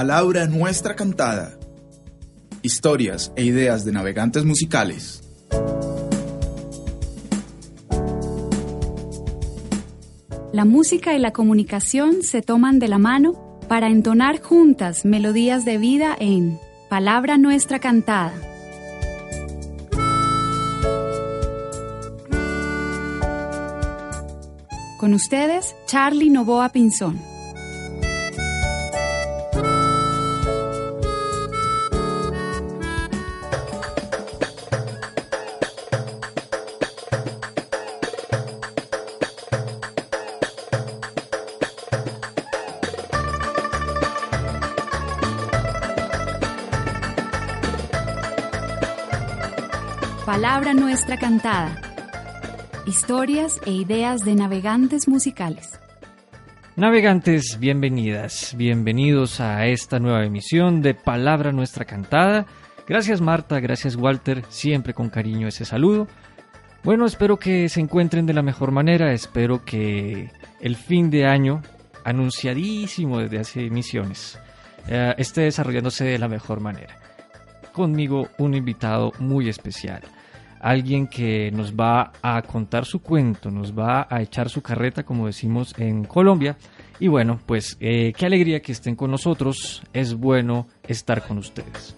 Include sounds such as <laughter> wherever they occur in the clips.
Palabra nuestra cantada. Historias e ideas de navegantes musicales. La música y la comunicación se toman de la mano para entonar juntas melodías de vida en Palabra Nuestra Cantada. Con ustedes, Charlie Novoa Pinzón. Palabra Nuestra Cantada. Historias e ideas de navegantes musicales. Navegantes, bienvenidas, bienvenidos a esta nueva emisión de Palabra Nuestra Cantada. Gracias Marta, gracias Walter, siempre con cariño ese saludo. Bueno, espero que se encuentren de la mejor manera, espero que el fin de año, anunciadísimo desde hace emisiones, eh, esté desarrollándose de la mejor manera. Conmigo un invitado muy especial alguien que nos va a contar su cuento, nos va a echar su carreta, como decimos en Colombia. Y bueno, pues eh, qué alegría que estén con nosotros, es bueno estar con ustedes.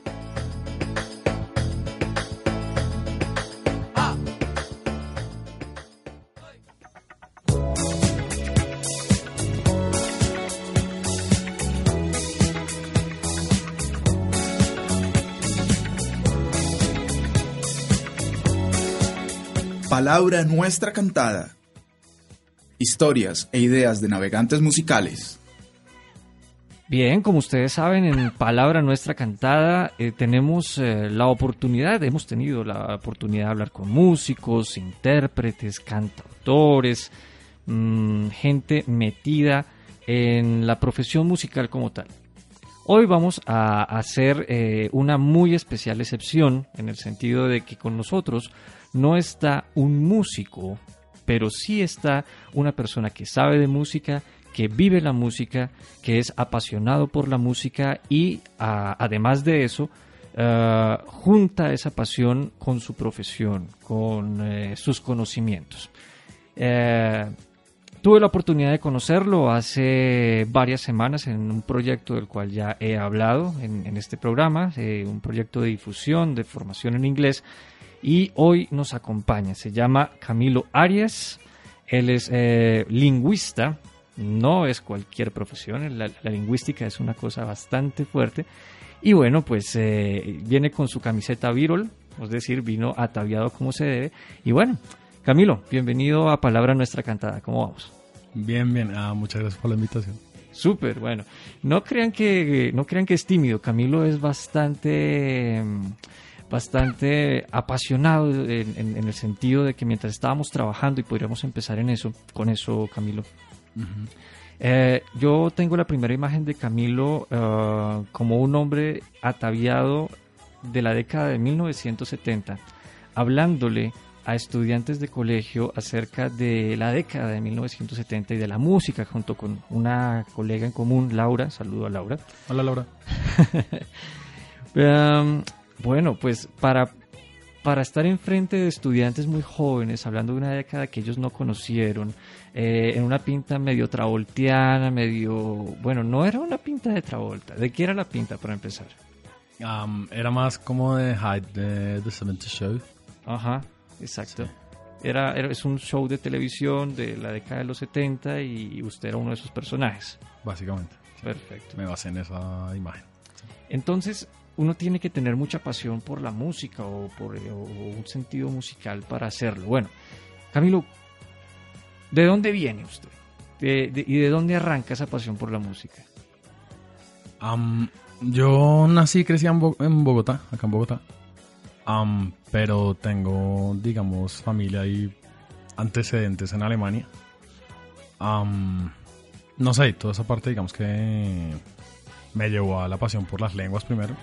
Palabra nuestra cantada. Historias e ideas de navegantes musicales. Bien, como ustedes saben, en Palabra Nuestra Cantada eh, tenemos eh, la oportunidad, hemos tenido la oportunidad de hablar con músicos, intérpretes, cantautores, mm, gente metida en la profesión musical como tal. Hoy vamos a hacer eh, una muy especial excepción en el sentido de que con nosotros no está un músico, pero sí está una persona que sabe de música, que vive la música, que es apasionado por la música y además de eso, ah, junta esa pasión con su profesión, con eh, sus conocimientos. Eh, tuve la oportunidad de conocerlo hace varias semanas en un proyecto del cual ya he hablado en, este programa, eh, un proyecto de difusión, de formación en inglés y hoy nos acompaña. Se llama Camilo Arias. Él es eh, lingüista, no es cualquier profesión, la, lingüística es una cosa bastante fuerte. Y bueno, pues eh, viene con su camiseta Virol, es decir, vino ataviado como se debe. Y bueno, Camilo, bienvenido a Palabra Nuestra Cantada. ¿Cómo vamos? Bien, bien. Ah, muchas gracias por la invitación. Súper, bueno. No crean que no crean que es tímido. Camilo es bastante bastante apasionado en, el sentido de que mientras estábamos trabajando y podríamos empezar en eso, con eso, Camilo. Eh, yo tengo la primera imagen de Camilo eh, como un hombre ataviado de la década de 1970, hablándole a estudiantes de colegio acerca de la década de 1970 y de la música junto con una colega en común, Laura. Saludo a Laura. Hola Laura. um, <laughs> Bueno, pues para, para estar enfrente de estudiantes muy jóvenes, hablando de una década que ellos no conocieron, eh, en una pinta medio travoltiana, medio... Bueno, no era una pinta de Travolta. ¿De qué era la pinta para empezar? era más como de Hyde, de The 70 Show. Ajá, exacto. Era, era, es un show de televisión de la década de los 70 y usted era uno de esos personajes. Básicamente. Perfecto. Me basé en esa imagen. Entonces, uno tiene que tener mucha pasión por la música o por eh, un sentido musical para hacerlo. Bueno, Camilo, ¿de dónde viene usted? ¿Y de dónde arranca esa pasión por la música? Am, yo nací y crecí en, Bo- en Bogotá, acá en Bogotá. Pero tengo, digamos, familia y antecedentes en Alemania. Am, no sé, toda esa parte, digamos que me llevó a la pasión por las lenguas primero.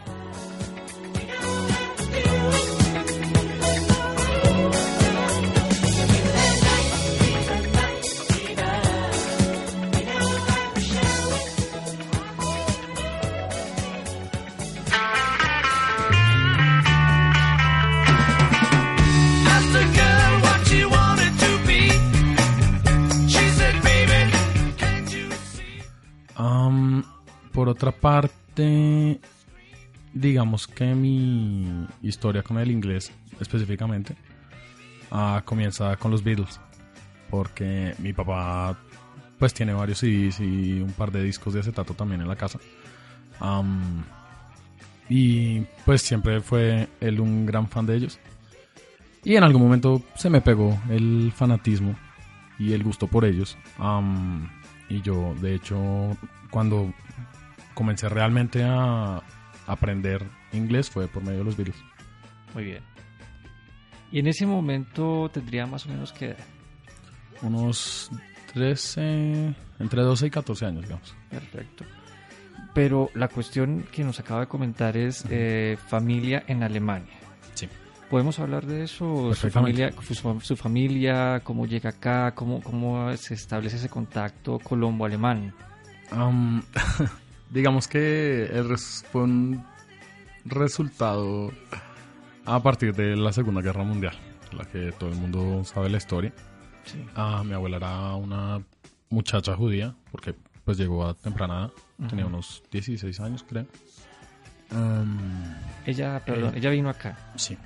Por otra parte, digamos que mi historia con el inglés específicamente ah, comienza con los Beatles. Porque mi papá pues tiene varios CDs y un par de discos de acetato también en la casa. Am, y pues siempre fue él un gran fan de ellos. Y en algún momento se me pegó el fanatismo y el gusto por ellos. Am, y yo, de hecho, cuando comencé realmente a aprender inglés fue por medio de los Beatles. Muy bien. Y en ese momento tendría más o menos que edad. Unos 13, entre 12 y 14 años, digamos. Perfecto. Pero la cuestión que nos acaba de comentar es eh, familia en Alemania. Sí. ¿Podemos hablar de eso? Su familia, su, su familia, cómo llega acá, cómo, cómo se establece ese contacto colombo-alemán. Am, <laughs> digamos que el res- fue un resultado a partir de la Segunda Guerra Mundial, la que todo el mundo sabe la historia. Sí. Ah, mi abuela era una muchacha judía, porque pues llegó a temprana tenía unos 16 años creo. Am, Ella, perdón, ella vino acá, sí,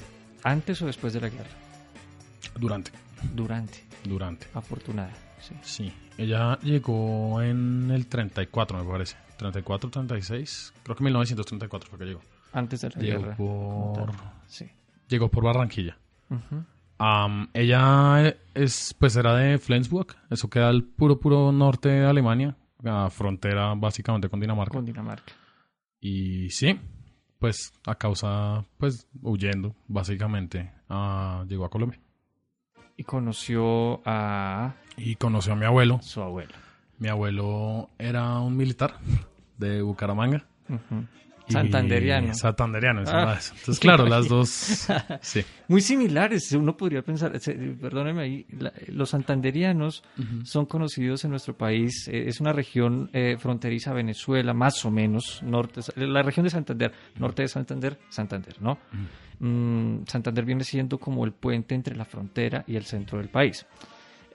antes o después de la guerra. durante, Durante, durante. afortunada. Sí. Sí, ella llegó en el 34 me parece, 34, 36, creo que 1934 fue que llegó. Antes de la Llegó guerra. por, Sí. llegó por Barranquilla. Ella es, pues era de Flensburg, eso queda al puro, puro norte de Alemania, a frontera básicamente con Dinamarca. Con Dinamarca. Y sí, pues a causa, pues huyendo, básicamente, llegó a Colombia. Y conoció a Y conoció a mi abuelo. su abuela. Mi abuelo era un militar de Bucaramanga. Ujú. y- Santanderiano. Santanderiano, Ah. Entonces, claro, las <laughs> dos. Sí. Muy similares, uno podría pensar, perdóneme ahí, los santanderianos son conocidos en nuestro país, eh, es una región eh, fronteriza a Venezuela, más o menos, norte, la región de Santander, norte de Santander, Santander, ¿no? Mm, Santander viene siendo como el puente entre la frontera y el centro del país.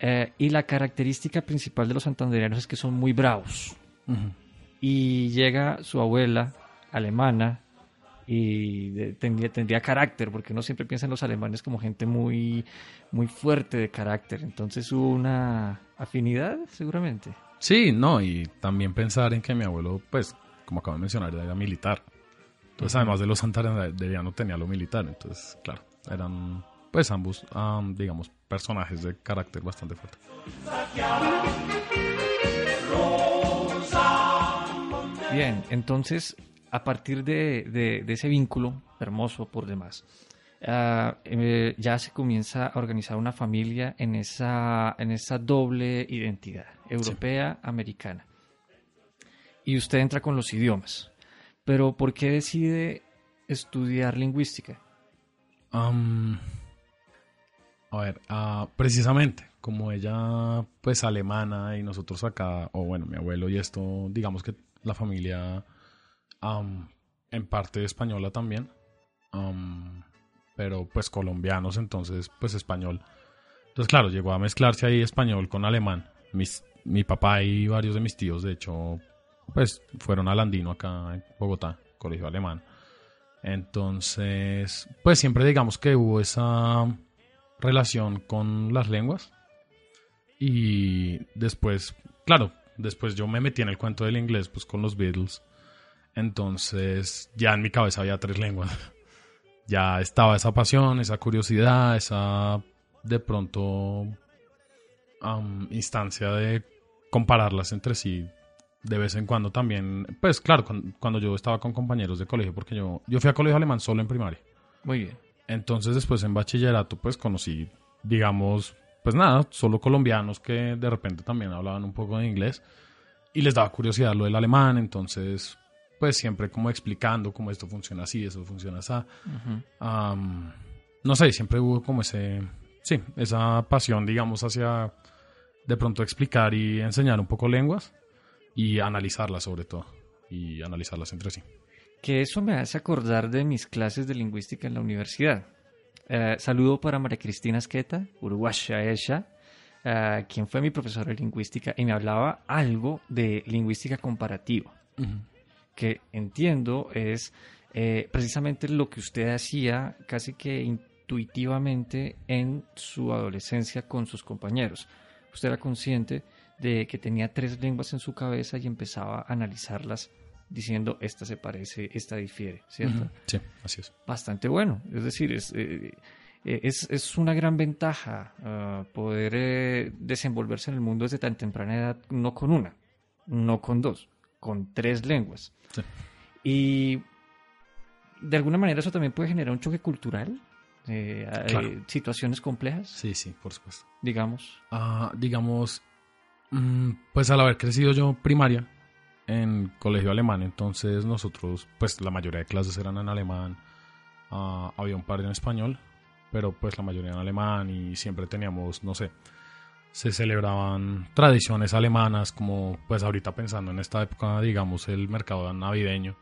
Eh, y la característica principal de los santanderianos es que son muy bravos. Ujú. Y llega su abuela alemana y tendría, tendría carácter, porque uno siempre piensa en los alemanes como gente muy, muy fuerte de carácter. Entonces hubo una afinidad, seguramente. Sí, no, y también pensar en que mi abuelo, pues, como acabo de mencionar, era militar. Entonces, además de los santanderianos, tenía lo militar. Entonces, claro, eran, pues, ambos, am, digamos, personajes de carácter bastante fuerte. Bien, entonces, a partir de, de- de ese vínculo hermoso por demás, ah, eh, ya se comienza a organizar una familia en esa, en esa doble identidad, europea, americana. Y usted entra con los idiomas. Pero ¿por qué decide estudiar lingüística? Am, a ver, ah, precisamente, como ella, pues, alemana y nosotros acá, o bueno, mi abuelo y esto, digamos que la familia, am, en parte española también, am, pero pues colombianos, entonces, pues español. Entonces, claro, llegó a mezclarse ahí español con alemán. Mis, mi papá y varios de mis tíos, de hecho, pues fueron al Andino acá en Bogotá, colegio alemán. Entonces, pues siempre digamos que hubo esa relación con las lenguas. Y después, claro, después yo me metí en el cuento del inglés, pues con los Beatles. Entonces, ya en mi cabeza había tres lenguas. <laughs> Ya estaba esa pasión, esa curiosidad, esa de pronto am, instancia de compararlas entre sí de vez en cuando también. Pues claro, cuan- cuando yo estaba con compañeros de colegio, porque yo, yo fui a colegio alemán solo en primaria. Muy bien. Entonces después en bachillerato pues conocí, digamos, pues nada, solo colombianos que de repente también hablaban un poco de inglés y les daba curiosidad lo del alemán, entonces pues siempre como explicando cómo esto funciona así, eso funciona así. Am, no sé, siempre hubo como ese, sí, esa pasión, digamos, hacia de pronto explicar y enseñar un poco lenguas y analizarlas sobre todo y analizarlas entre sí. Que eso me hace acordar de mis clases de lingüística en la universidad. Eh, saludo para María Cristina Esqueta, uruguaya ella, eh, quien fue mi profesora de lingüística y me hablaba algo de lingüística comparativa, que entiendo es eh, precisamente lo que usted hacía casi que intuitivamente en su adolescencia con sus compañeros. Usted era consciente de que tenía tres lenguas en su cabeza y empezaba a analizarlas diciendo esta se parece, esta difiere, ¿cierto? Sí, así es. Bastante bueno. Es decir, es, eh, eh, es, es una gran ventaja ah, poder eh, desenvolverse en el mundo desde tan temprana edad, no con una, no con dos, con tres lenguas. Sí. Y de alguna manera eso también puede generar un choque cultural, eh, Claro. situaciones complejas, Sí, sí, por supuesto. digamos. Ah, digamos, mm, pues al haber crecido yo primaria en colegio alemán, entonces nosotros, pues la mayoría de clases eran en alemán, Ah, había un par en español, pero pues la mayoría en alemán y siempre teníamos, no sé, se celebraban tradiciones alemanas, como pues ahorita pensando en esta época, digamos, el mercado navideño,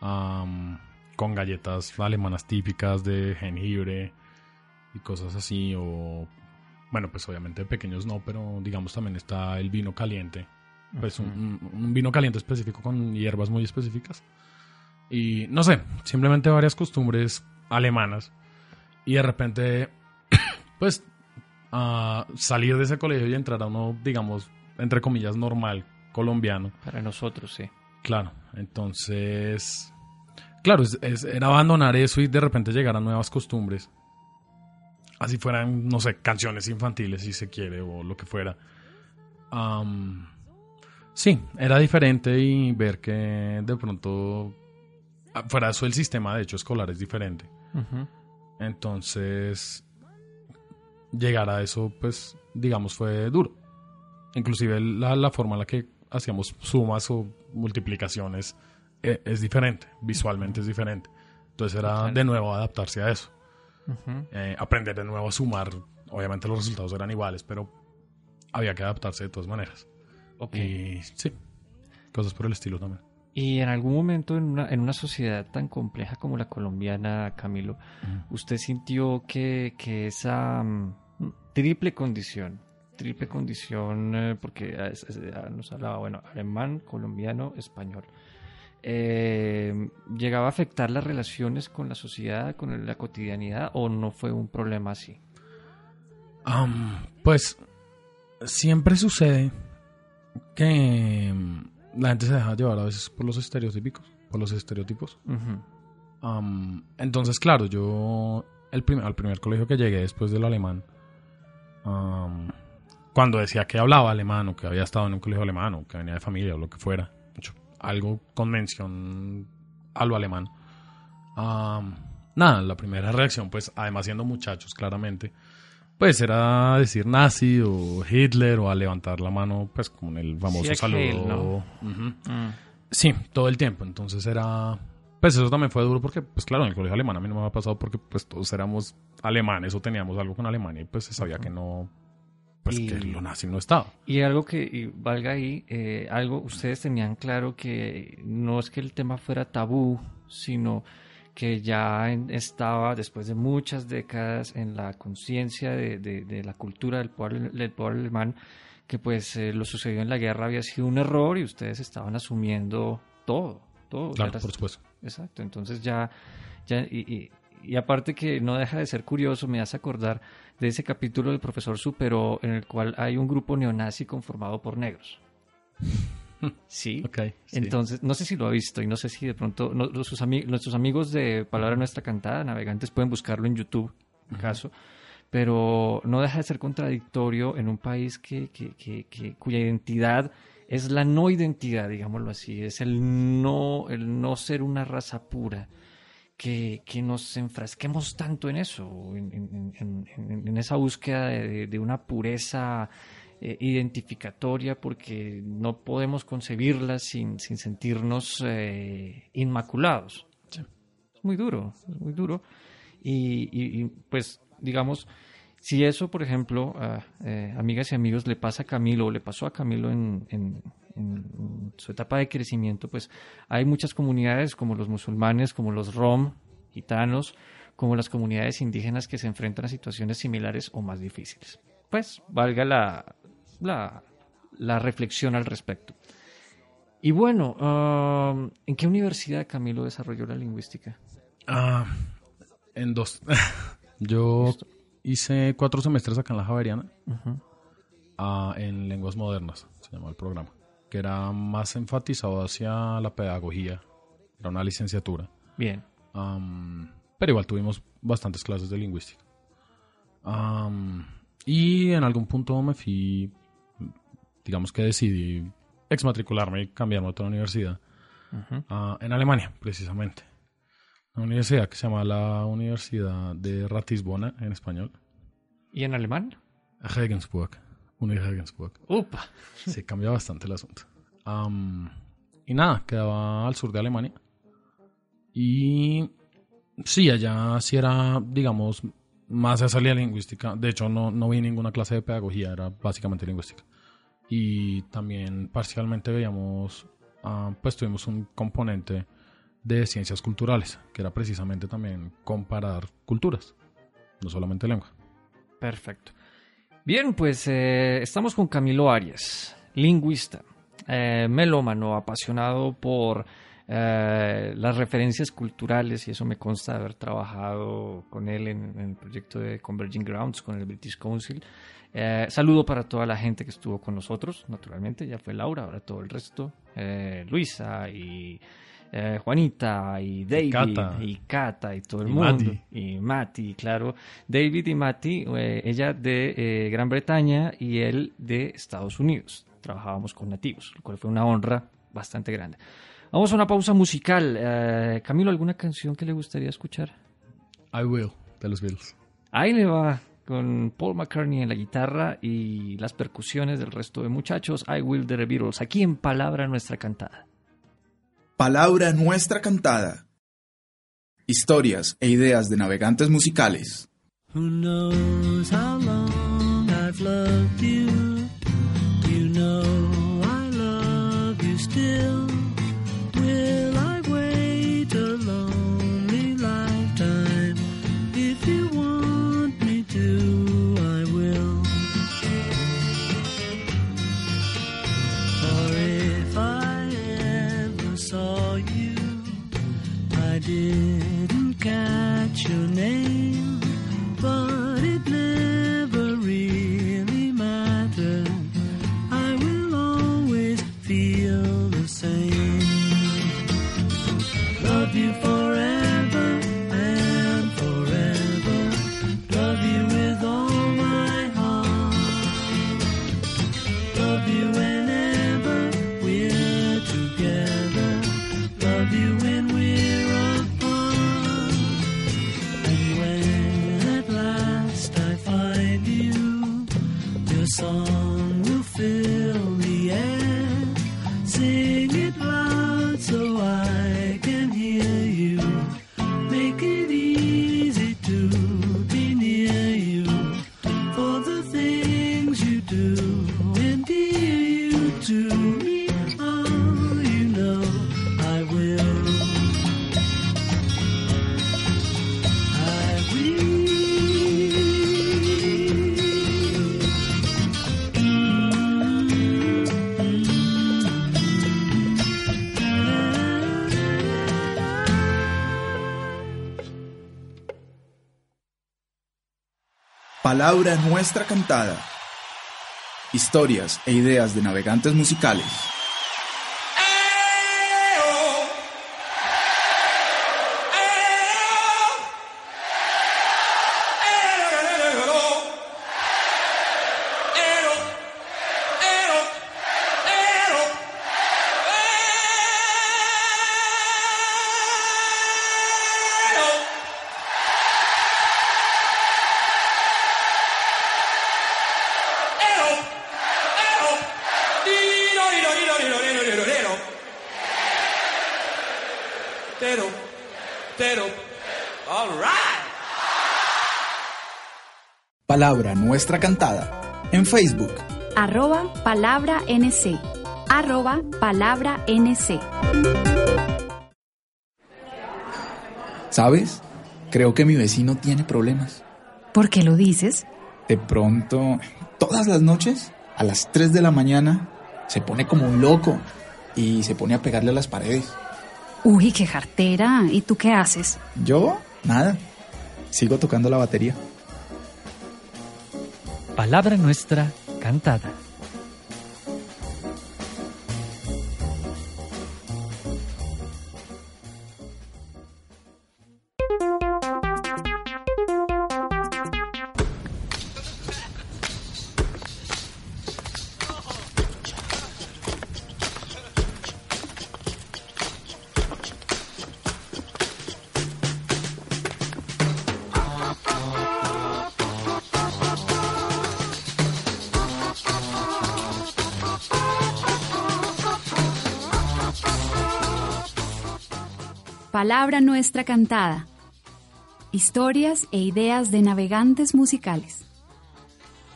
am, con galletas alemanas típicas de jengibre y cosas así, o bueno, pues obviamente pequeños no, pero digamos también está el vino caliente, pues un, un- vino caliente específico con hierbas muy específicas. Y no sé, simplemente varias costumbres alemanas. Y de repente, <coughs> pues, ah, salir de ese colegio y entrar a uno, digamos, entre comillas, normal, colombiano. Para nosotros, sí. Claro, entonces, claro, es- es- era abandonar eso y de repente llegar a nuevas costumbres. Así fueran, no sé, canciones infantiles, si se quiere, o lo que fuera. Am, sí, era diferente y ver que de pronto, ah, fuera eso, el sistema de hecho escolar es diferente. Ujú. Entonces, llegar a eso, pues, digamos, fue duro. Inclusive la, la forma en la que hacíamos sumas o multiplicaciones eh, es diferente, visualmente es diferente. Entonces era de nuevo adaptarse a eso. Ujú. Eh, aprender de nuevo a sumar. Obviamente los resultados eran iguales, pero había que adaptarse de todas maneras. Ok. Y sí, cosas por el estilo también. Y en algún momento en una, en una sociedad tan compleja como la colombiana, Camilo, ¿usted sintió que, que esa mm, triple condición, triple condición, eh, porque eh, es- es- eh, nos hablaba, bueno, alemán, colombiano, español, eh, llegaba a afectar las relaciones con la sociedad, con la cotidianidad, o no fue un problema así? Pues siempre sucede que mm, la gente se deja llevar a veces por los estereotípicos, por los estereotipos. Ujú. Am, entonces, claro, yo el primer, al primer colegio que llegué después del alemán, am, cuando decía que hablaba alemán o que había estado en un colegio alemán o que venía de familia o lo que fuera, mucho- algo con mención a lo alemán, am, nada, la primera reacción, pues además siendo muchachos, claramente, pues era decir nazi o Hitler o a levantar la mano, pues como en el famoso Sí, saludo. Mm. Sí, todo el tiempo. Entonces era. Pues eso también fue duro porque, pues claro, en el colegio alemán a mí no me había pasado porque pues todos éramos alemanes o teníamos algo con Alemania y pues se sabía que no. Pues Y- que lo nazi no estaba. Y algo que y valga ahí, eh, algo ustedes tenían claro que no es que el tema fuera tabú, sino que ya estaba después de muchas décadas en la conciencia de, de- de la cultura del pueblo, del pueblo alemán, que pues eh, lo sucedido en la guerra había sido un error y ustedes estaban asumiendo todo, todo. Claro, por supuesto. Exacto, entonces ya, ya y, y- y aparte que no deja de ser curioso, me hace acordar de ese capítulo del profesor Superó en el cual hay un grupo neonazi conformado por negros. Sí. Ok, sí. Entonces, no sé si lo ha visto y no sé si de pronto no- los- sus ami- nuestros amigos de Palabra Nuestra Cantada, navegantes, pueden buscarlo en YouTube, en caso. Pero no deja de ser contradictorio en un país que, que- que- que- cuya identidad es la no identidad, digámoslo así, es el no, el no ser una raza pura. Que, que nos enfrasquemos tanto en eso, en, en- en- en- en esa búsqueda de, de una pureza eh, identificatoria porque no podemos concebirla sin, sin sentirnos eh, inmaculados. Es muy duro, es muy duro. Y, y- y, pues, digamos, si eso, por ejemplo, a eh, amigas y amigos, le pasa a Camilo o le pasó a Camilo en, en- en su etapa de crecimiento, pues hay muchas comunidades como los musulmanes, como los rom, gitanos, como las comunidades indígenas que se enfrentan a situaciones similares o más difíciles. Pues valga la, la, la reflexión al respecto. Y bueno, um, ¿en qué universidad Camilo desarrolló la lingüística? Ah, en dos. <laughs> Yo hice cuatro semestres acá en la Javeriana ah, en lenguas modernas, se llama el programa, que era más enfatizado hacia la pedagogía, era una licenciatura. Bien. Pero igual tuvimos bastantes clases de lingüística. Y en algún punto me fui, digamos que decidí exmatricularme y cambiarme a otra universidad. Ah, en Alemania, precisamente. Una universidad que se llama la Universidad de Ratisbona en español. ¿Y en alemán? Regensburg. Uni Regensburg. ¡Upa! Se cambia bastante el asunto. Am, y nada, quedaba al sur de Alemania. Y sí, allá sí era, digamos, más esa salida lingüística. De hecho, no, no vi ninguna clase de pedagogía, era básicamente lingüística. Y también parcialmente veíamos, ah, pues tuvimos un componente de ciencias culturales, que era precisamente también comparar culturas, no solamente lengua. Perfecto. Bien, pues eh, estamos con Camilo Arias, lingüista, eh, melómano, apasionado por eh, las referencias culturales y eso me consta de haber trabajado con él en, en el proyecto de Converging Grounds con el British Council. Eh, saludo para toda la gente que estuvo con nosotros, naturalmente, ya fue Laura, ahora todo el resto, eh, Luisa y eh, Juanita y David Cata. y Cata y todo el Y mundo. Mati. Y Mati, claro. David y Mati, ella de Gran Bretaña y él de Estados Unidos. Trabajábamos con nativos, lo cual fue una honra bastante grande. Vamos a una pausa musical. Camilo, ¿alguna canción que le gustaría escuchar? I Will, de los Beatles. Ahí le va con Paul McCartney en la guitarra y las percusiones del resto de muchachos. I Will de The Beatles, aquí en Palabra Nuestra Cantada. Palabra nuestra cantada. Historias e ideas de navegantes musicales. Who knows how long I've loved you? You know I love you still. Palabra nuestra cantada. Historias e ideas de navegantes musicales. Palabra Nuestra Cantada en Facebook. Arroba palabra NC. Arroba palabra NC. ¿Sabes? Creo que mi vecino tiene problemas. ¿Por qué lo dices? De pronto, todas las noches, a las 3 de la mañana, se pone como un loco y se pone a pegarle a las paredes. Uy, qué jartera. ¿Y tú qué haces? Yo, nada. Sigo tocando la batería. Palabra nuestra cantada. Palabra nuestra cantada. Historias e ideas de navegantes musicales.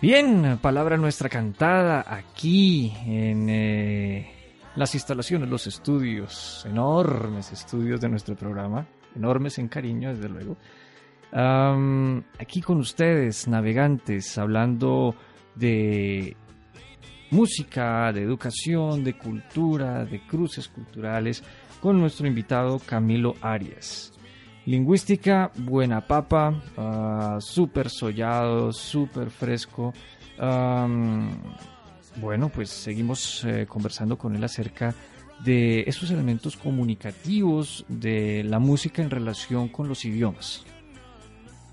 Bien, palabra nuestra cantada aquí en eh, las instalaciones, los estudios, enormes estudios de nuestro programa, enormes en cariño, desde luego. Aquí con ustedes, navegantes, hablando de música, de educación, de cultura, de cruces culturales, con nuestro invitado Camilo Arias. Lingüística, buena papa, ah, súper sollado, súper fresco. Bueno, pues seguimos eh, conversando con él acerca de esos elementos comunicativos de la música en relación con los idiomas.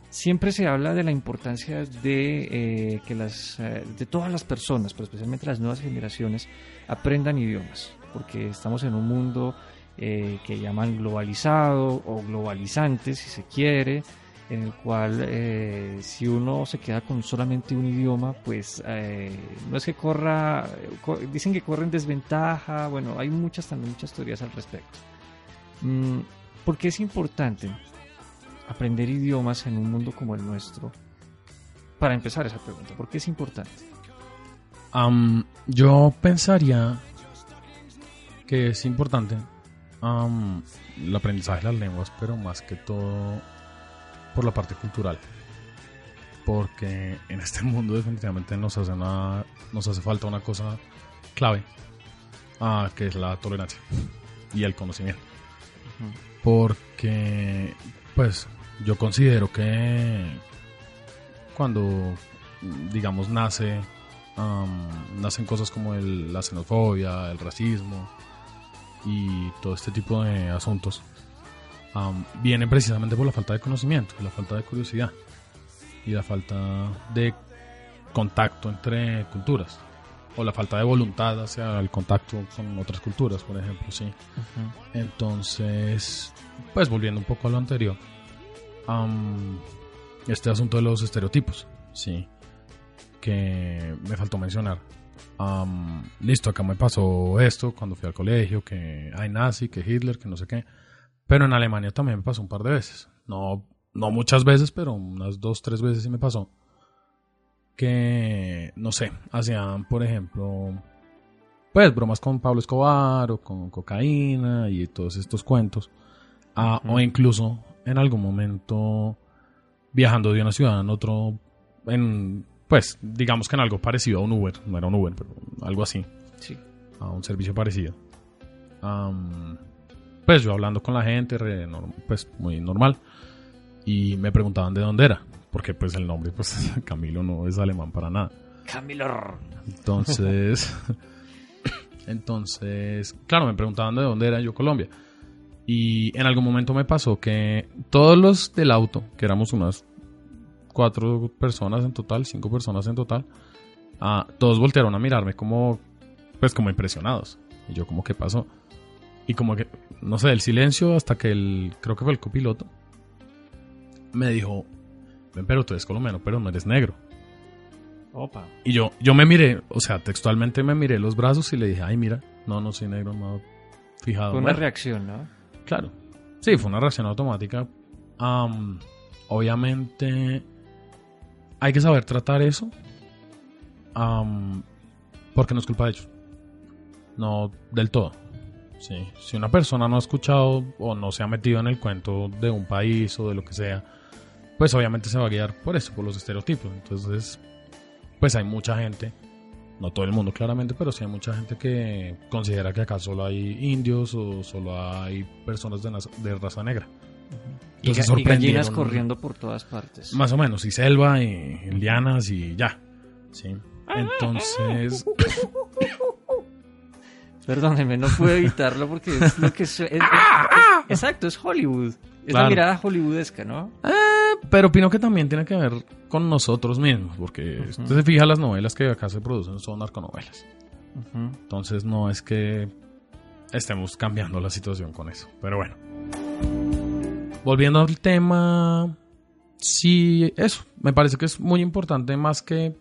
Siempre se habla de la importancia de eh, que las, eh, de todas las personas, pero especialmente las nuevas generaciones, aprendan idiomas, porque estamos en un mundo eh, que llaman globalizado o globalizante, si se quiere, en el cual eh, si uno se queda con solamente un idioma, pues eh, no es que corra, co- dicen que corre en desventaja, bueno, hay muchas también muchas teorías al respecto. Mm, ¿Por qué es importante aprender idiomas en un mundo como el nuestro? Para empezar esa pregunta, ¿por qué es importante? Yo pensaría que es importante am, el aprendizaje de las lenguas, pero más que todo por la parte cultural. Porque en este <laughs> mundo definitivamente nos hace, una, nos hace falta una cosa clave, ah, que es la tolerancia y el conocimiento. Porque, pues, yo considero que cuando, digamos, nace Am, nacen cosas como el- la xenofobia, el racismo y todo este tipo de asuntos. vienen precisamente por la falta de conocimiento, la falta de curiosidad y la falta de contacto entre culturas o la falta de voluntad hacia el contacto con otras culturas, por ejemplo, sí. Entonces, pues volviendo un poco a lo anterior, am, este asunto de los estereotipos, sí, que me faltó mencionar. Am, listo, acá me pasó esto cuando fui al colegio, que hay nazi, que Hitler, que no sé qué. Pero en Alemania también me pasó un par de veces. No, no muchas veces, pero unas dos, tres veces sí me pasó. Que, no sé, hacían, por ejemplo, pues bromas con Pablo Escobar o con cocaína y todos estos cuentos. Ah, O incluso en algún momento viajando de una ciudad en otro, en, pues digamos que en algo parecido a un Uber, no era un Uber, pero algo así, Sí. a un servicio parecido. Pues yo hablando con la gente, re pues muy normal, y me preguntaban de dónde era, porque pues el nombre, pues <laughs> Camilo no es alemán para nada. Camilo. Entonces, <laughs> entonces, claro, me preguntaban de dónde era yo Colombia. Y en algún momento me pasó que todos los del auto, que éramos unas cuatro personas en total, cinco personas en total, ah, todos voltearon a mirarme como, pues como impresionados. Y yo como, ¿qué pasó? Y como que, no sé, el silencio hasta que el, creo que fue el copiloto, me dijo, ven, pero tú eres colombiano, pero no eres negro. Opa. Y yo, yo me miré, o sea, textualmente me miré los brazos y le dije, ay, mira, no, no soy negro, no fijado. Fue una Bueno, reacción, ¿no? Claro, Sí, fue una reacción automática. Am, obviamente hay que saber tratar eso. porque no es culpa de ellos. No del todo. Sí. Si una persona no ha escuchado o no se ha metido en el cuento de un país o de lo que sea, pues obviamente se va a guiar por eso, por los estereotipos. Entonces, pues hay mucha gente, no todo el mundo claramente, pero sí hay mucha gente que considera que acá solo hay indios o solo hay personas de, de raza negra. Y, Entonces ga- y gallinas corriendo por todas partes. Más o menos, y selva, y lianas, y ya. Sí. Entonces, <laughs> Perdóneme, no puedo evitarlo porque es lo que es, es- es- es- exacto, es Hollywood. Es la Claro. mirada hollywoodesca, ¿no? pero opino que también tiene que ver con nosotros mismos, porque usted se fija, las novelas que acá se producen son narconovelas. Ujú. Entonces no es que estemos cambiando la situación con eso. Pero bueno. Volviendo al tema, sí, eso, me parece que es muy importante más que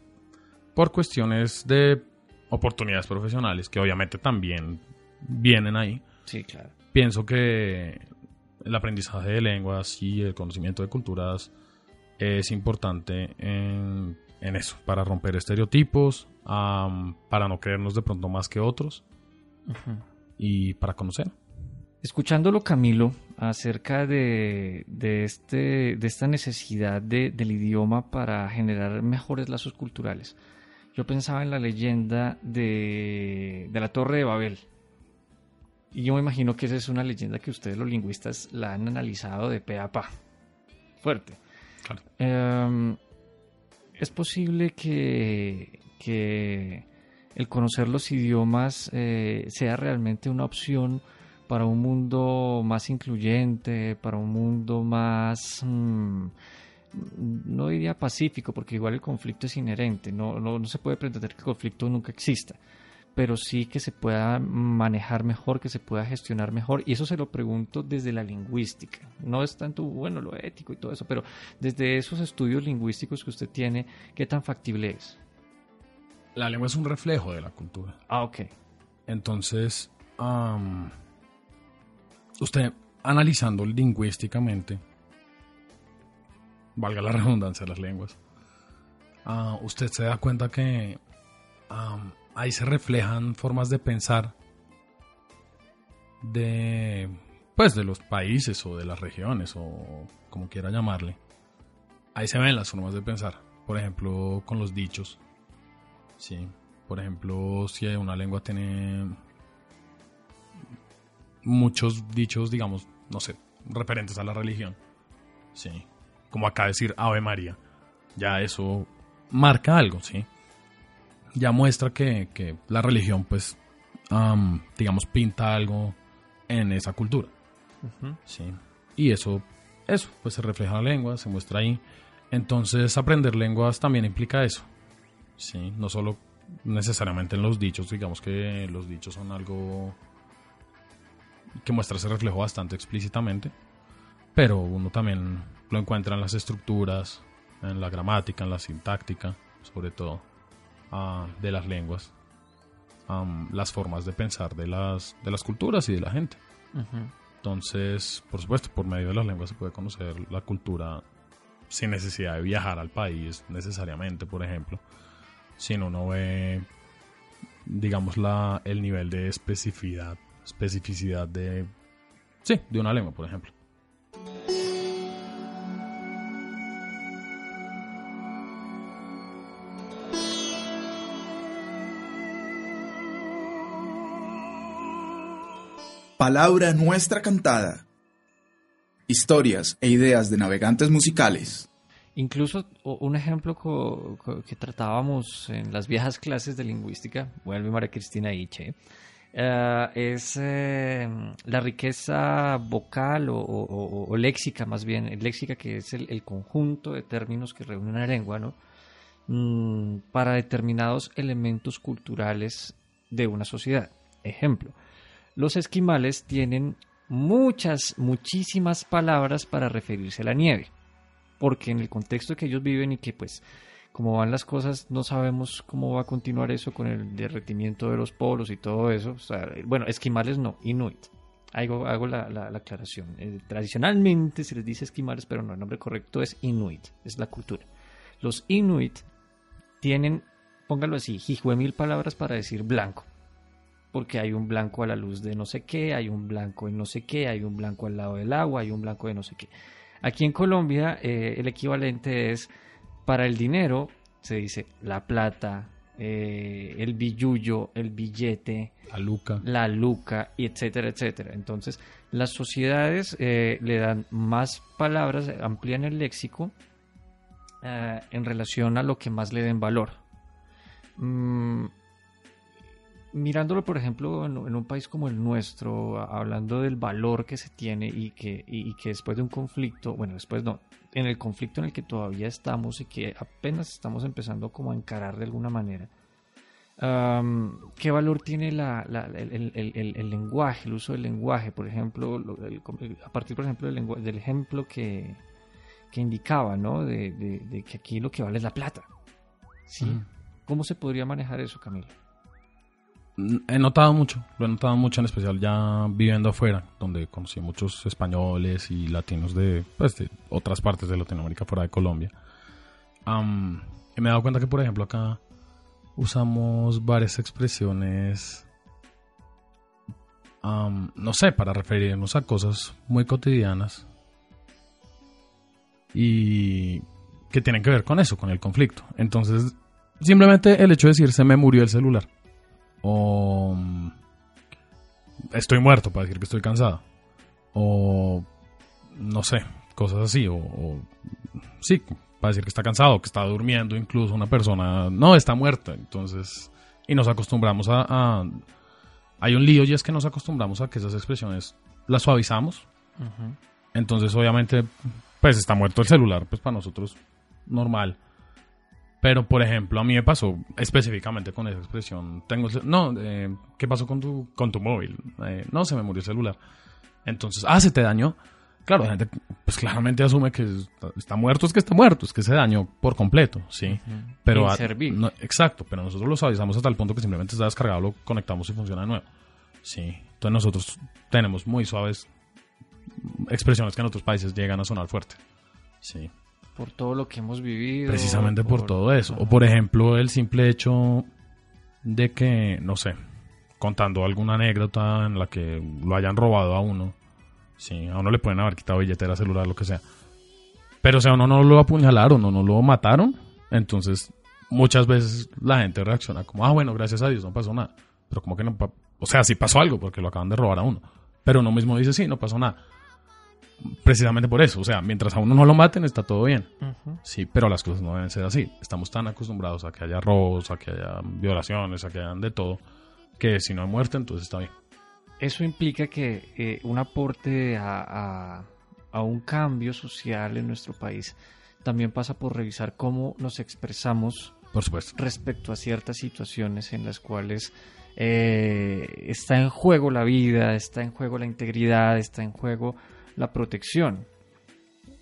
por cuestiones de oportunidades profesionales, que obviamente también vienen ahí. Sí, claro. Pienso que el aprendizaje de lenguas y el conocimiento de culturas es importante en, en eso, para romper estereotipos, para no creernos de pronto más que otros y para conocer. Escuchándolo, Camilo, acerca de, de, este, de esta necesidad de- del idioma para generar mejores lazos culturales, yo pensaba en la leyenda de, de la Torre de Babel. Y yo me imagino que esa es una leyenda que ustedes los lingüistas la han analizado de pe a pa. Fuerte. Claro. Em, es posible que, que el conocer los idiomas eh, sea realmente una opción para un mundo más incluyente, para un mundo más, mm, no diría pacífico, porque igual el conflicto es inherente, no, no, no se puede pretender que el conflicto nunca exista, pero sí que se pueda manejar mejor, que se pueda gestionar mejor, y eso se lo pregunto desde la lingüística, no es tanto, bueno, lo ético y todo eso, pero desde esos estudios lingüísticos que usted tiene, ¿qué tan factible es? La lengua es un reflejo de la cultura. Ah, ok. Entonces, usted analizando lingüísticamente, valga la <laughs> redundancia de las lenguas, ah, usted se da cuenta que am, ahí se reflejan formas de pensar de pues de los países o de las regiones o como quiera llamarle. Ahí se ven las formas de pensar. Por ejemplo, con los dichos. Sí. Por ejemplo, si una lengua tiene muchos dichos, digamos, no sé, referentes a la religión. Sí. Como acá decir Ave María. Ya eso marca algo, ¿sí? Ya muestra que, que la religión, pues, am, digamos, pinta algo en esa cultura. Sí. Y eso, eso, pues se refleja en la lengua, se muestra ahí. Entonces, aprender lenguas también implica eso. Sí, no solo necesariamente en los dichos, digamos que los dichos son algo que muestra ese reflejo bastante explícitamente, pero uno también lo encuentra en las estructuras, en la gramática, en la sintáctica, sobre todo, ah, de las lenguas, am, las formas de pensar de las, de las culturas y de la gente. Ujú. Entonces, por supuesto, por medio de las lenguas se puede conocer la cultura sin necesidad de viajar al país necesariamente, por ejemplo. Sino uno ve, digamos, la, el nivel de especificidad, especificidad de, sí, de una lengua, por ejemplo. Palabra nuestra cantada. Historias e ideas de navegantes musicales. Incluso un ejemplo co- co- que tratábamos en las viejas clases de lingüística, vuelve María Cristina Iche, eh, es eh, la riqueza vocal o, léxica más bien, léxica que es el, el conjunto de términos que reúne una lengua, ¿no? Mm, para determinados elementos culturales de una sociedad. Ejemplo, los esquimales tienen muchas, muchísimas palabras para referirse a la nieve porque en el contexto que ellos viven y que pues como van las cosas no sabemos cómo va a continuar eso con el derretimiento de los polos y todo eso. O sea, bueno, esquimales no, inuit. Hago, hago la, la- la aclaración. Eh, tradicionalmente se les dice esquimales, pero no, el nombre correcto es Inuit, es la cultura. Los Inuit tienen, póngalo así, mil palabras para decir blanco. Porque hay un blanco a la luz de no sé qué, hay un blanco en no sé qué, hay un blanco al lado del agua, hay un blanco de no sé qué. Aquí en Colombia eh, el equivalente es para el dinero, se dice la plata, eh, el billullo, el billete, La Luca. la luca, y etcétera, etcétera. Entonces, las sociedades eh, le dan más palabras, amplían el léxico eh, en relación a lo que más le den valor. Mm, mirándolo, por ejemplo, en, en un país como el nuestro, hablando del valor que se tiene y que, y- y que después de un conflicto, bueno, después no, en el conflicto en el que todavía estamos y que apenas estamos empezando como a encarar de alguna manera, ¿Qué valor tiene la, la- el, el- el- lenguaje, el uso del lenguaje? Por ejemplo, a partir, por ejemplo, del, del ejemplo que, que indicaba, ¿no? De, de- de que aquí lo que vale es la plata. ¿Sí? Ujú. ¿Cómo se podría manejar eso, Camilo? He notado mucho, lo he notado mucho en especial ya viviendo afuera, donde conocí muchos españoles y latinos de, pues, de otras partes de Latinoamérica fuera de Colombia. Y me he dado cuenta que, por ejemplo, acá usamos varias expresiones, am, no sé, para referirnos a cosas muy cotidianas y que tienen que ver con eso, con el conflicto. Entonces, simplemente el hecho de decir se me murió el celular o estoy muerto para decir que estoy cansado. O no sé cosas así o, o- sí para decir que está cansado que está durmiendo incluso una persona no está muerta. Entonces y nos acostumbramos a, a- hay un lío y es que nos acostumbramos a que esas expresiones las suavizamos. Entonces obviamente pues está muerto el celular pues para nosotros normal pero, por ejemplo, a mí me pasó específicamente con esa expresión. Tengo, no, eh, ¿qué pasó con tu, con tu móvil? Eh, no, se me murió el celular. Entonces, ah, se te dañó. Claro, la gente, pues claramente asume que está, está muerto, es que está muerto, es que se dañó por completo, sí. Pero, a- no, exacto, pero nosotros lo suavizamos hasta el punto que simplemente está descargado, lo conectamos y funciona de nuevo. Sí, entonces nosotros tenemos muy suaves expresiones que en otros países llegan a sonar fuerte. Sí. Por todo lo que hemos vivido. Precisamente por, todo eso. O por ejemplo, el simple hecho de que, no sé, contando alguna anécdota en la que lo hayan robado a uno. Sí, a uno le pueden haber quitado billetera, celular, lo que sea. Pero o sea, a uno no lo apuñalaron o no lo mataron. Entonces, muchas veces la gente reacciona como, ah, bueno, gracias a Dios, no pasó nada. Pero como que no, o sea, sí pasó algo porque lo acaban de robar a uno. Pero uno mismo dice, sí, no pasó nada. Precisamente por eso, o sea, mientras a uno no lo maten, está todo bien. Sí, pero las cosas no deben ser así. Estamos tan acostumbrados a que haya robos, a que haya violaciones, a que hayan de todo, que si no hay muerte, entonces está bien. Eso implica que eh, un aporte a, a- a un cambio social en nuestro país también pasa por revisar cómo nos expresamos Por supuesto. respecto a ciertas situaciones en las cuales eh, está en juego la vida, está en juego la integridad, está en juego la protección.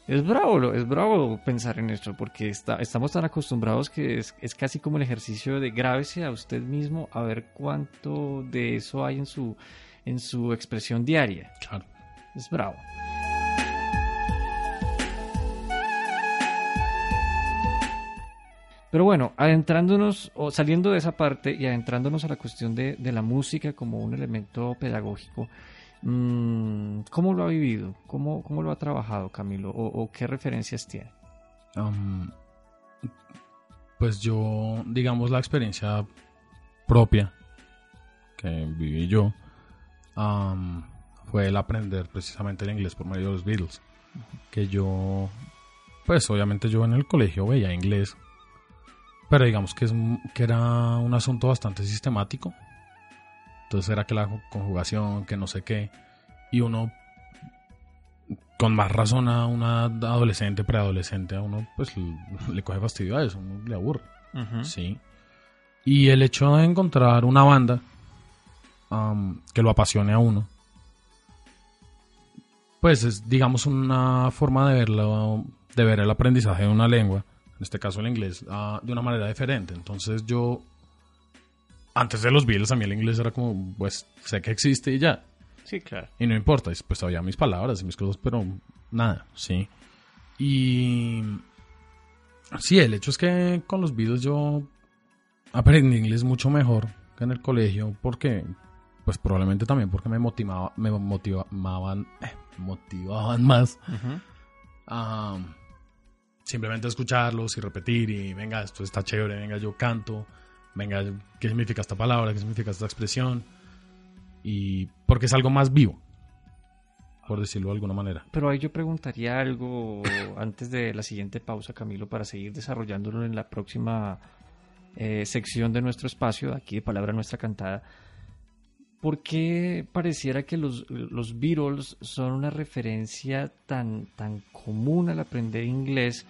Es bravo, lo- es bravo pensar en esto porque está- estamos tan acostumbrados que es, es casi como el ejercicio de grábese a usted mismo a ver cuánto de eso hay en su, en su expresión diaria. Claro. Es bravo. Pero bueno, adentrándonos o saliendo de esa parte y adentrándonos a la cuestión de, de la música como un elemento pedagógico, ¿cómo lo ha vivido? ¿Cómo, cómo lo ha trabajado Camilo? ¿O, o qué referencias tiene? Pues yo, digamos, la experiencia propia que viví yo am, fue el aprender precisamente el inglés por medio de los Beatles. Que yo, pues obviamente yo en el colegio veía inglés, pero digamos que, es, que era un asunto bastante sistemático. Entonces era que la conjugación, que no sé qué, y uno con más razón a una adolescente, preadolescente, a uno pues le coge fastidio a eso, uno le aburre. Sí. Y el hecho de encontrar una banda am, que lo apasione a uno, pues es, digamos, una forma de verlo, de ver el aprendizaje de una lengua, en este caso el inglés, ah, de una manera diferente. Entonces yo, antes de los Beatles, a mí el inglés era como, pues sé que existe y ya. Sí, claro. Y no importa, pues sabía mis palabras y mis cosas, pero nada, sí. Y sí, el hecho es que con los videos yo aprendí inglés mucho mejor que en el colegio, porque, pues probablemente también porque me motivaba, me motivaban, eh, motivaban más a simplemente escucharlos y repetir y venga, esto está chévere, venga, yo canto, venga, ¿qué significa esta palabra? ¿Qué significa esta expresión? Y porque es algo más vivo, por decirlo de alguna manera. Pero ahí yo preguntaría algo antes de la siguiente pausa, Camilo, para seguir desarrollándolo en la próxima eh, sección de nuestro espacio, aquí de Palabra Nuestra Cantada. ¿Por qué pareciera que los, los Beatles son una referencia tan, tan común al aprender inglés?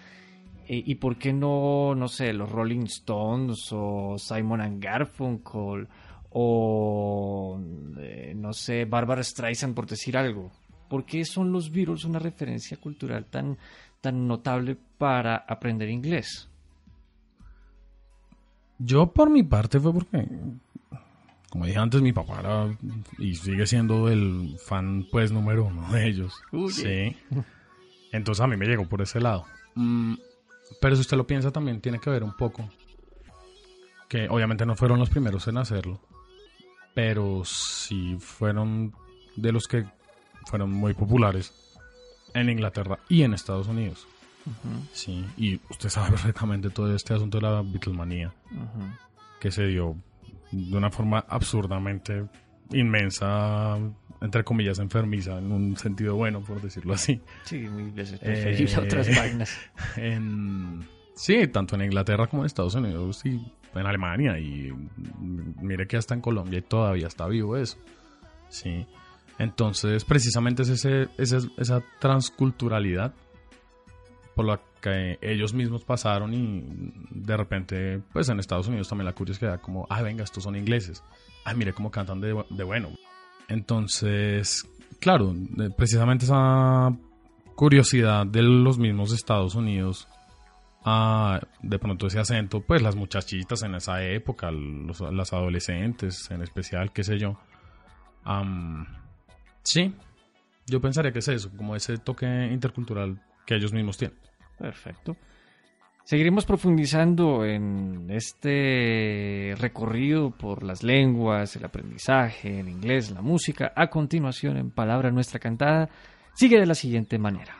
Eh, ¿Y por qué no, no sé, los Rolling Stones o Simon and Garfunkel o, eh, no sé, Barbara Streisand, por decir algo? ¿Por qué son los Beatles una referencia cultural tan, tan notable para aprender inglés? Yo por mi parte fue porque, como dije antes, mi papá era y sigue siendo el fan pues número uno de ellos. Sí. Entonces a mí me llegó por ese lado. Pero si usted lo piensa también tiene que ver un poco que obviamente no fueron los primeros en hacerlo, pero sí fueron de los que fueron muy populares en Inglaterra y en Estados Unidos. Sí, y usted sabe perfectamente todo este asunto de la Beatlemanía que se dio de una forma absurdamente inmensa, entre comillas, enfermiza, en un sentido bueno, por decirlo así. Sí, muy veces Eh, preferible a otras vainas. <laughs> En, sí, tanto en Inglaterra como en Estados Unidos y en Alemania. Y mire que hasta en Colombia y todavía está vivo eso. Sí. Entonces, precisamente es ese, ese- esa transculturalidad por la que ellos mismos pasaron y de repente, pues en Estados Unidos también la curiosidad como, ah, venga, estos son ingleses. Ay, mire cómo cantan de, de bueno. Entonces, claro, de- precisamente esa curiosidad de los mismos Estados Unidos a de pronto ese acento, pues las muchachitas en esa época, los- las adolescentes en especial, qué sé yo. Sí, yo pensaría que es eso, como ese toque intercultural que ellos mismos tienen. Perfecto. Seguiremos profundizando en este recorrido por las lenguas, el aprendizaje, el inglés, la música. A continuación, en Palabra Nuestra Cantada, sigue de la siguiente manera.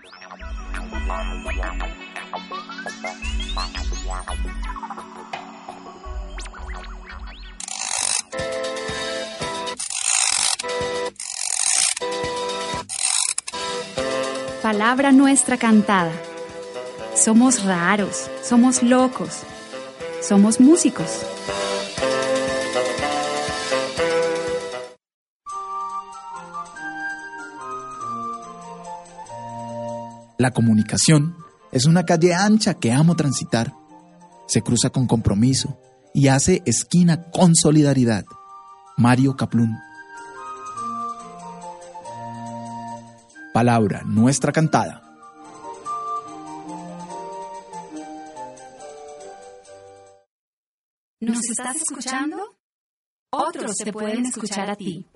Palabra nuestra cantada. Somos raros, somos locos, somos músicos. La comunicación es una calle ancha que amo transitar. Se cruza con compromiso y hace esquina con solidaridad. Mario Caplún. Palabra nuestra cantada. Escuchando? Otros te pueden escuchar a ti.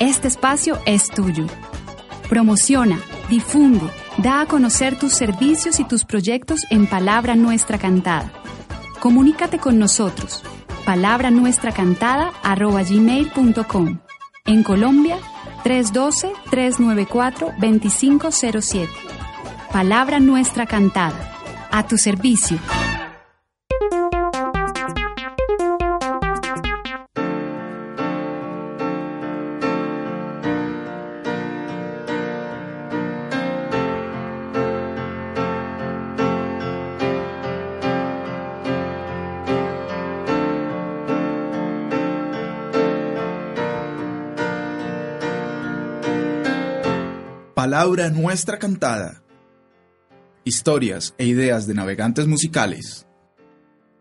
Este espacio es tuyo. Promociona, difunde, da a conocer tus servicios y tus proyectos en Palabra Nuestra Cantada. Comunícate con nosotros. Palabra Nuestra Cantada gmail.com. En Colombia, 312-394-2507. Palabra Nuestra Cantada. A tu servicio. Palabra nuestra cantada. Historias e ideas de navegantes musicales.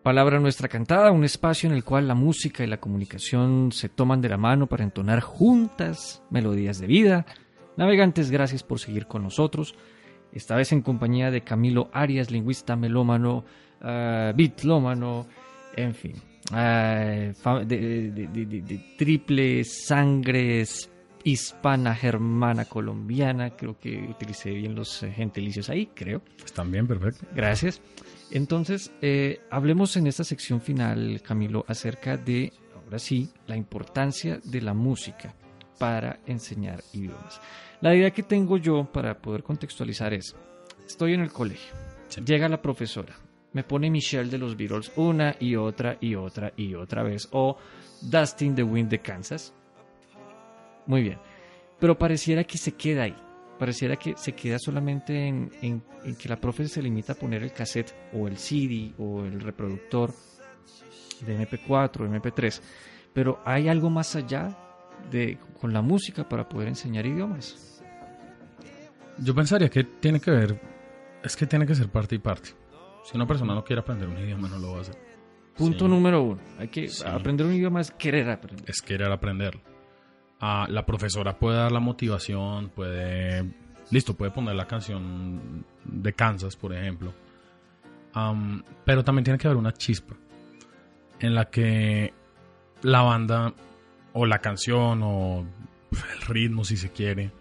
Palabra Nuestra Cantada, un espacio en el cual la música y la comunicación se toman de la mano para entonar juntas melodías de vida. Navegantes, gracias por seguir con nosotros. Esta vez en compañía de Camilo Arias, lingüista melómano, ah, bitlómano, en fin. ah, de, de- de- de- de triple sangre hispana, germana, colombiana. Creo que utilicé bien los eh, gentilicios ahí, creo. Están bien, perfecto. Gracias. Entonces, eh, hablemos en esta sección final, Camilo, acerca de, ahora sí, la importancia de la música para enseñar idiomas. La idea que tengo yo para poder contextualizar es, estoy en el colegio, Sí. llega la profesora, me pone Michelle de los Beatles una y otra y otra y otra vez, o Dustin the Wind de Kansas. Muy bien, pero pareciera que se queda ahí. Pareciera que se queda solamente en, en- en que la profe se limita a poner el cassette o el CD o el reproductor de MP4 o MP3. Pero hay algo más allá de con la música para poder enseñar idiomas. Yo pensaría que tiene que ver, es que tiene que ser parte y parte. Si una persona no quiere aprender un idioma, no lo va a hacer. Punto Sí. número uno. Hay que Sí. aprender un idioma es querer aprender. Es querer aprenderlo. La profesora puede dar la motivación, puede, listo, puede poner la canción de Kansas, por ejemplo. Pero también tiene que haber una chispa en la que la banda o la canción o el ritmo, si se quiere,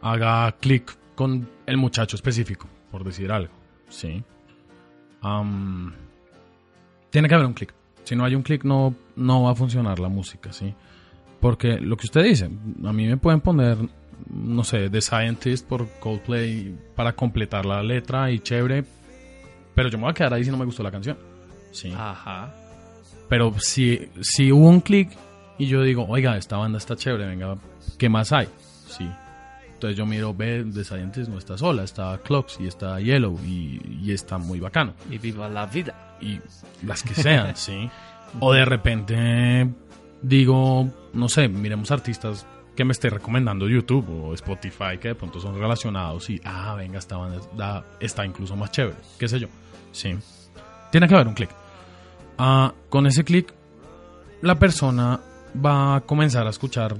haga clic con el muchacho específico, por decir algo. Sí. Tiene que haber un clic. Si no hay un clic, no, no va a funcionar la música, ¿sí? Porque lo que usted dice, a mí me pueden poner, no sé, The Scientist por Coldplay para completar la letra y chévere, pero yo me voy a quedar ahí si no me gustó la canción. Sí. Ajá. Pero si, si hubo un clic y yo digo, oiga, esta banda está chévere, venga, ¿qué más hay? Sí. Entonces yo miro, ve, The Scientist no está sola, está Clocks y está Yellow y, y está muy bacano Y viva la vida. y las que sean, <laughs> ¿sí? O de repente digo, no sé, miremos artistas que me esté recomendando YouTube o Spotify que de pronto son relacionados y, ah, venga, esta banda da- está incluso más chévere, qué sé yo, ¿sí? Tiene que haber un clic. Ah, con ese clic, la persona va a comenzar a escuchar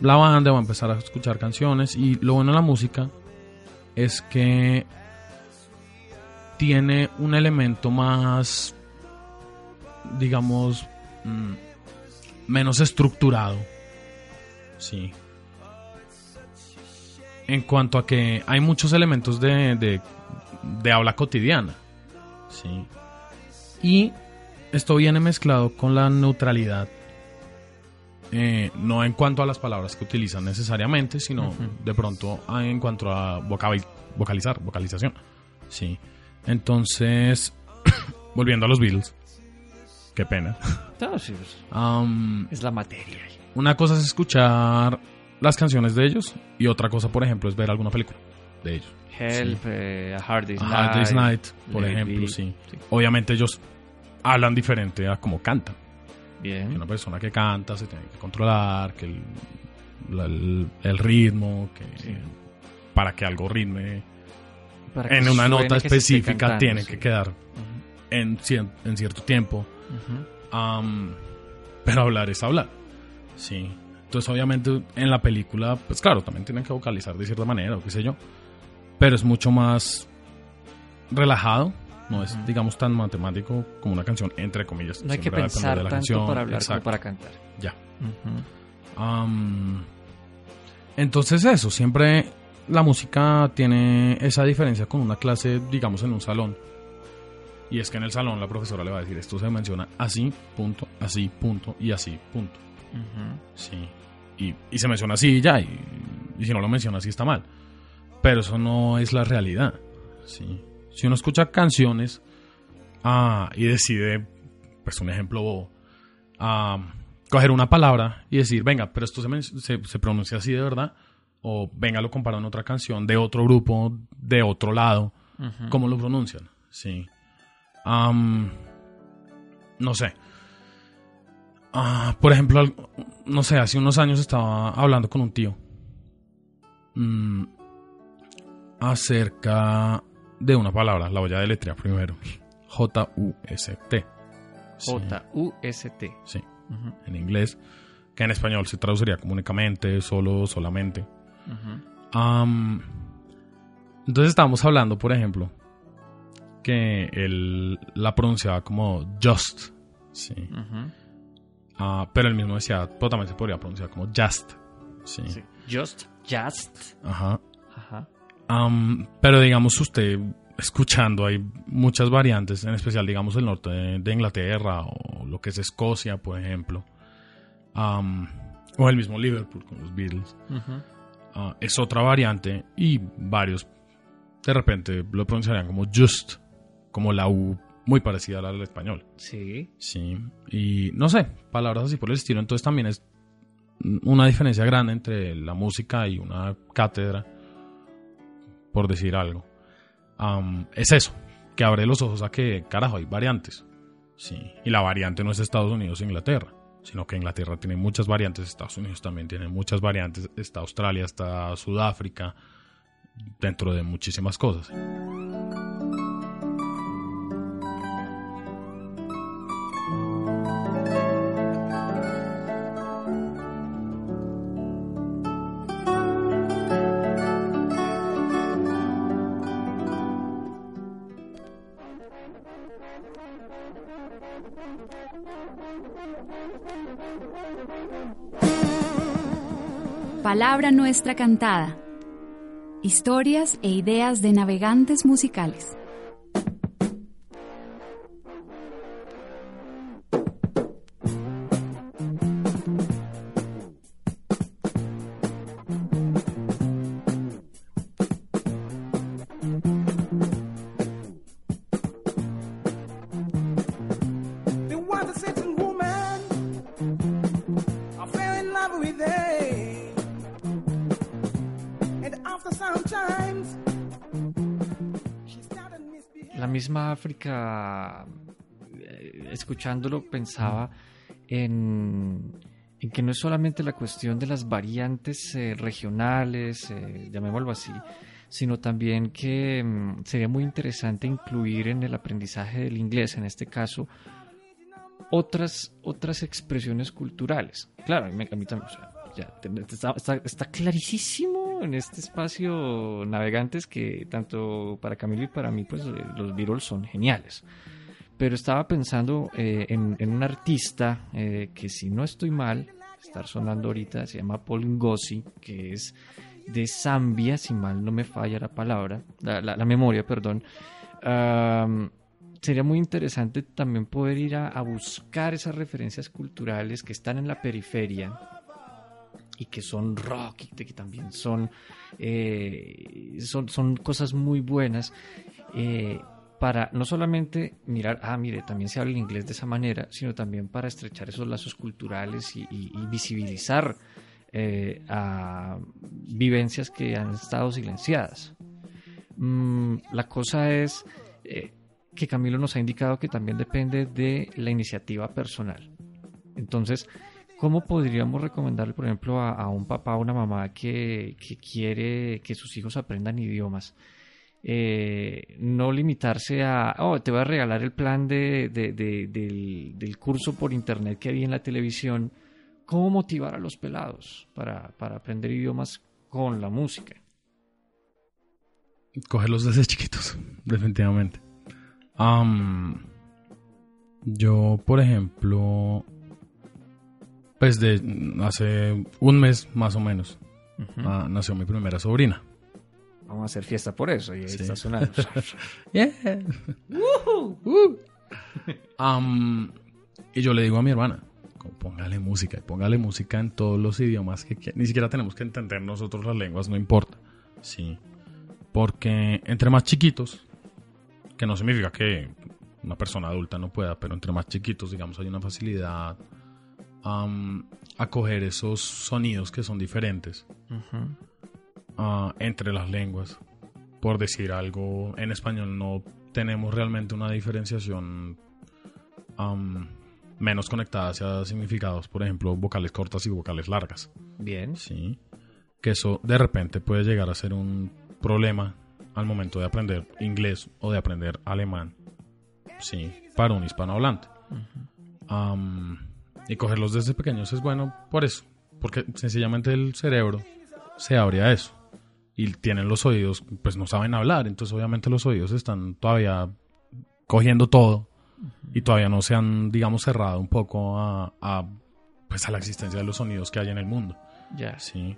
la banda, va a empezar a escuchar canciones y lo bueno de la música es que tiene un elemento más, digamos, mm, menos estructurado. Sí. En cuanto a que hay muchos elementos de, de, de habla cotidiana. Sí. Y esto viene mezclado con la neutralidad. eh, no en cuanto a las palabras que utilizan necesariamente, sino de pronto en cuanto a vocalizar, vocalización. Sí. Entonces, <coughs> volviendo a los Beatles. Qué pena. No, sí, pues, Am, es la materia. una cosa es escuchar las canciones de ellos y otra cosa, por ejemplo, es ver alguna película de ellos. Help, eh, A Hard Day's A Night. Hard Day's Night, por ejemplo, sí. Sí. Obviamente ellos hablan diferente a como cantan. Bien. Una persona que canta se tiene que controlar, que el, la- el- el ritmo, que Sí. para que algo ritme Para que en una nota específica cantando, tiene sí. que quedar en, cien- en cierto tiempo. Pero hablar es hablar. Sí. Entonces, obviamente, en la película, pues claro, también tienen que vocalizar de cierta manera, o qué sé yo. Pero es mucho más relajado. No es, digamos, tan matemático como una canción, entre comillas. No hay que pensar de la tanto canción. para hablar Exacto. como para cantar. Ya. Entonces eso, siempre la música tiene esa diferencia con una clase, digamos, en un salón. Y es que en el salón la profesora le va a decir, esto se menciona así, punto, así, punto, y así, punto. Sí. Y, y se menciona así y ya, y, y si no lo menciona así está mal. Pero eso no es la realidad. Sí. Si uno escucha canciones ah, y decide, pues un ejemplo bobo, ah, coger una palabra y decir, venga, pero esto se, se, se pronuncia así de verdad, o venga, lo comparo en otra canción de otro grupo, de otro lado, Ujú. ¿cómo lo pronuncian? Sí. No sé. Ah, por ejemplo, no sé, hace unos años estaba hablando con un tío mm, acerca de una palabra, la voy a deletrear primero. J-U-S-T. Sí, J-U-S-T. sí, en inglés, que en español se traduciría como únicamente, solo, solamente. entonces estábamos hablando, por ejemplo, que él la pronunciaba como just, sí. Ah, pero él mismo decía, pero también se podría pronunciar como just, sí. Sí. Just, just. Ajá. Ajá. Pero digamos usted, escuchando, hay muchas variantes, en especial digamos el norte de, de Inglaterra o lo que es Escocia, por ejemplo. O el mismo Liverpool con los Beatles. Ah, es otra variante y varios de repente lo pronunciarían como just, como la U muy parecida a la del español. Sí. Sí, y no sé, palabras así por el estilo. Entonces también es una diferencia grande entre la música y una cátedra, por decir algo. Es eso, que abre los ojos a que, carajo, hay variantes. Sí, y la variante no es Estados Unidos e Inglaterra, sino que Inglaterra tiene muchas variantes, Estados Unidos también tiene muchas variantes, está Australia, está Sudáfrica, dentro de muchísimas cosas. Palabra nuestra cantada. Historias e ideas de navegantes musicales. Eh, escuchándolo, pensaba en, que no es solamente la cuestión de las variantes eh, regionales, eh, llamémoslo así, sino también que mm, sería muy interesante incluir en el aprendizaje del inglés, en este caso, otras, otras expresiones culturales. Claro, a mí, a mí también, ya, está clarísimo en este espacio navegantes que tanto para Camilo y para mí, pues eh, los Beatles son geniales. Pero estaba pensando eh, en, en un artista eh, que si no estoy mal, estar sonando ahorita, se llama Paul Ngozi, que es de Zambia, si mal no me falla la palabra, la, la- la memoria, perdón. Am, sería muy interesante también poder ir a, a buscar esas referencias culturales que están en la periferia y que son rock y que también son, eh, son, son cosas muy buenas eh, para no solamente mirar, ah, mire, también se habla el inglés de esa manera, sino también para estrechar esos lazos culturales y, visibilizar eh, a vivencias que han estado silenciadas. Mm, la cosa es que Camilo nos ha indicado que también depende de la iniciativa personal. Entonces, ¿cómo podríamos recomendarle, por ejemplo, a, un papá o una mamá que, quiere que sus hijos aprendan idiomas? Eh, no limitarse a, oh, te voy a regalar el plan de, de- de- del, curso por internet que vi en la televisión. ¿Cómo motivar a los pelados para, aprender idiomas con la música? cogerlos desde chiquitos, <laughs> definitivamente. Am, yo, por ejemplo, pues de hace un mes más o menos, ah, nació mi primera sobrina. Vamos a hacer fiesta por eso. Y ahí Sí. está sonando. <laughs> Yeah. Uh. Am, y yo le digo a mi hermana, póngale música, póngale música en todos los idiomas que. Ni siquiera tenemos que entender nosotros las lenguas, no importa. Sí. Porque entre más chiquitos, que no significa que una persona adulta no pueda, pero entre más chiquitos, digamos, hay una facilidad am, a coger esos sonidos que son diferentes ah, entre las lenguas. Por decir algo, en español no tenemos realmente una diferenciación am, menos conectada hacia significados, por ejemplo, vocales cortas y vocales largas. Bien. Sí. Que eso de repente puede llegar a ser un problema al momento de aprender inglés o de aprender alemán. Sí, para un hispanohablante. Y cogerlos desde pequeños es bueno por eso. Porque sencillamente el cerebro se abre a eso. Y tienen los oídos, pues no saben hablar. Entonces obviamente los oídos están todavía cogiendo todo. Y todavía no se han, digamos, cerrado un poco a, a, pues a la existencia de los sonidos que hay en el mundo. Ya. Sí.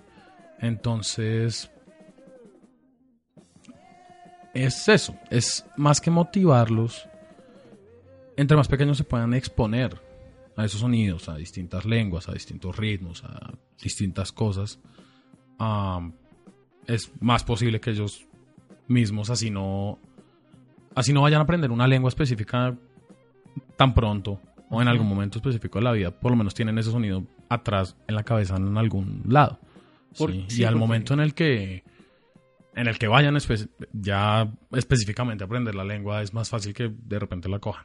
Entonces, es eso, es más que motivarlos, entre más pequeños se puedan exponer a esos sonidos, a distintas lenguas, a distintos ritmos, a distintas cosas, ah, es más posible que ellos mismos así no, así no vayan a aprender una lengua específica tan pronto o en algún momento específico de la vida, por lo menos tienen ese sonido atrás en la cabeza en algún lado. Por- Sí, sí, y al momento en el que en el que vayan espe- ya específicamente a aprender la lengua es más fácil que de repente la cojan.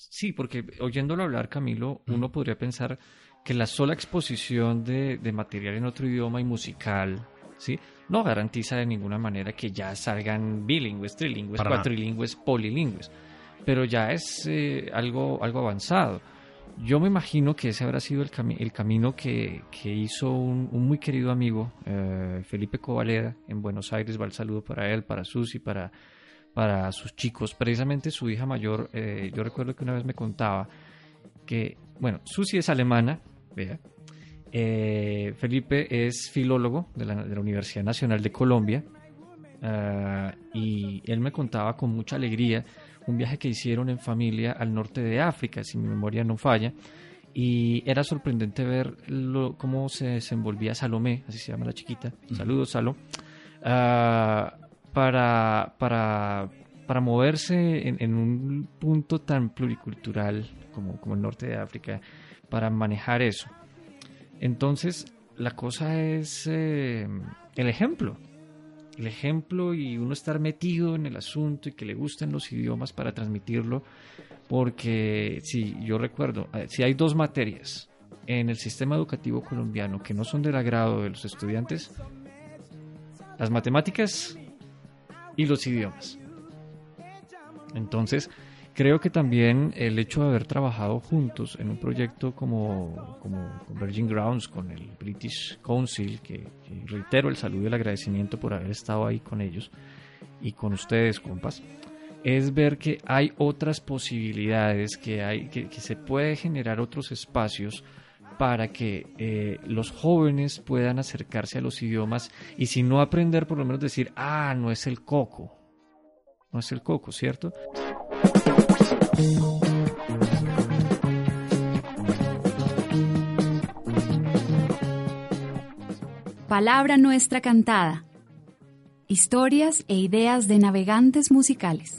Sí, porque oyéndolo hablar, Camilo, uno podría pensar que la sola exposición de, de material en otro idioma y musical, ¿sí? No garantiza de ninguna manera que ya salgan bilingües, trilingües, Para nada. cuatrilingües, polilingües. Pero ya es eh, algo, algo avanzado. Yo me imagino que ese habrá sido el, cami- el camino que, que hizo un, un muy querido amigo, eh, Felipe Covaleda, en Buenos Aires. Va el saludo para él, para Susi, para, para sus chicos. Precisamente su hija mayor, eh, yo recuerdo que una vez me contaba que, bueno, Susi es alemana, vea. Eh, Felipe es filólogo de la, de la Universidad Nacional de Colombia. ah, y él me contaba con mucha alegría un viaje que hicieron en familia al norte de África, si mi memoria no falla. Y era sorprendente ver lo- cómo se desenvolvía Salomé, así se llama la chiquita. Saludos, Salo. Ah, para, para, para moverse en, en un punto tan pluricultural como, como el norte de África, para manejar eso. Entonces, la cosa es eh, el ejemplo. El ejemplo y uno estar metido en el asunto y que le gusten los idiomas para transmitirlo. Porque, si yo recuerdo, eh, si hay dos materias en el sistema educativo colombiano que no son del agrado de los estudiantes, las matemáticas y los idiomas. Entonces, creo que también el hecho de haber trabajado juntos en un proyecto como, como Virgin Grounds, con el British Council, que, que reitero el saludo y el agradecimiento por haber estado ahí con ellos y con ustedes, compas, es ver que hay otras posibilidades, que, hay, que, que se puede generar otros espacios para que eh, los jóvenes puedan acercarse a los idiomas y si no aprender, por lo menos decir, ah, no es el coco, no es el coco, ¿cierto? Palabra nuestra cantada. Historias e ideas de navegantes musicales.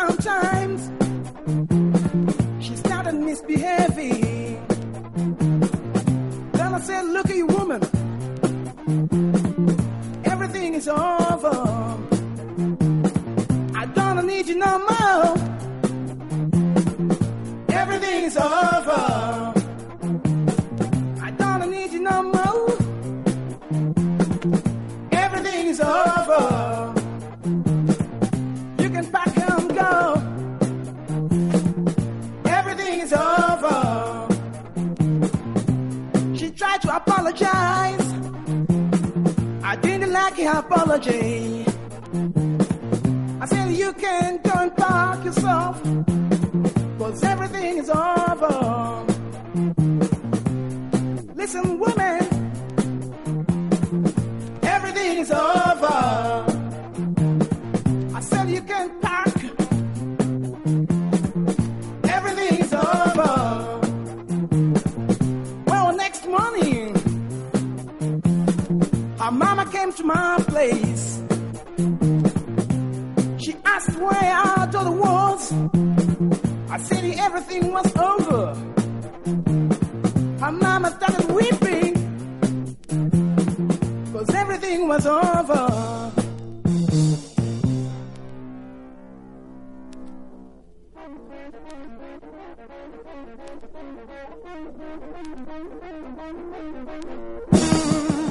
And apologize. I didn't like your apology. I said you can go and park yourself. Cause everything is over. Listen, woman, my place. She asked where I thought it was. I said everything was over. Her mama started weeping. Cause everything was over. Mm.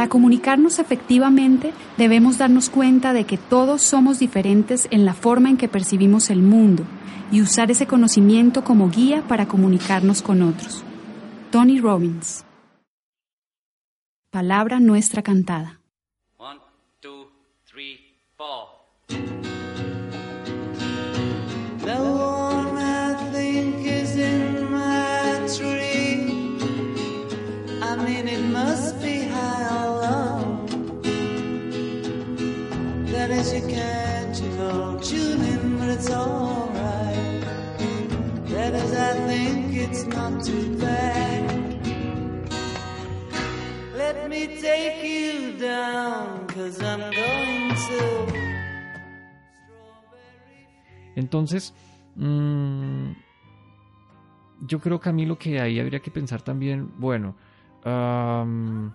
Para comunicarnos efectivamente debemos darnos cuenta de que todos somos diferentes en la forma en que percibimos el mundo y usar ese conocimiento como guía para comunicarnos con otros. Tony Robbins. Palabra nuestra cantada. One, two, three, four. It's not too bad. Let me take you down, cause I'm going to. Entonces, yo creo, Camilo, que ahí habría que pensar también, bueno, como,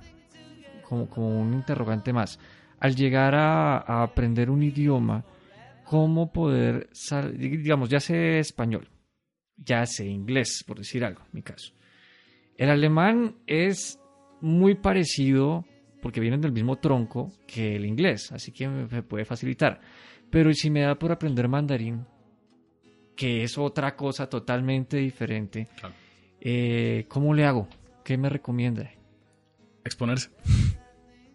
un interrogante más. Al llegar a, a aprender un idioma, ¿cómo poder, digamos, ya sé español, ya sé inglés, por decir algo, en mi caso. El alemán es muy parecido, porque vienen del mismo tronco, que el inglés, así que me puede facilitar. Pero si me da por aprender mandarín, que es otra cosa totalmente diferente, Claro. eh, ¿cómo le hago? ¿Qué me recomienda? Exponerse.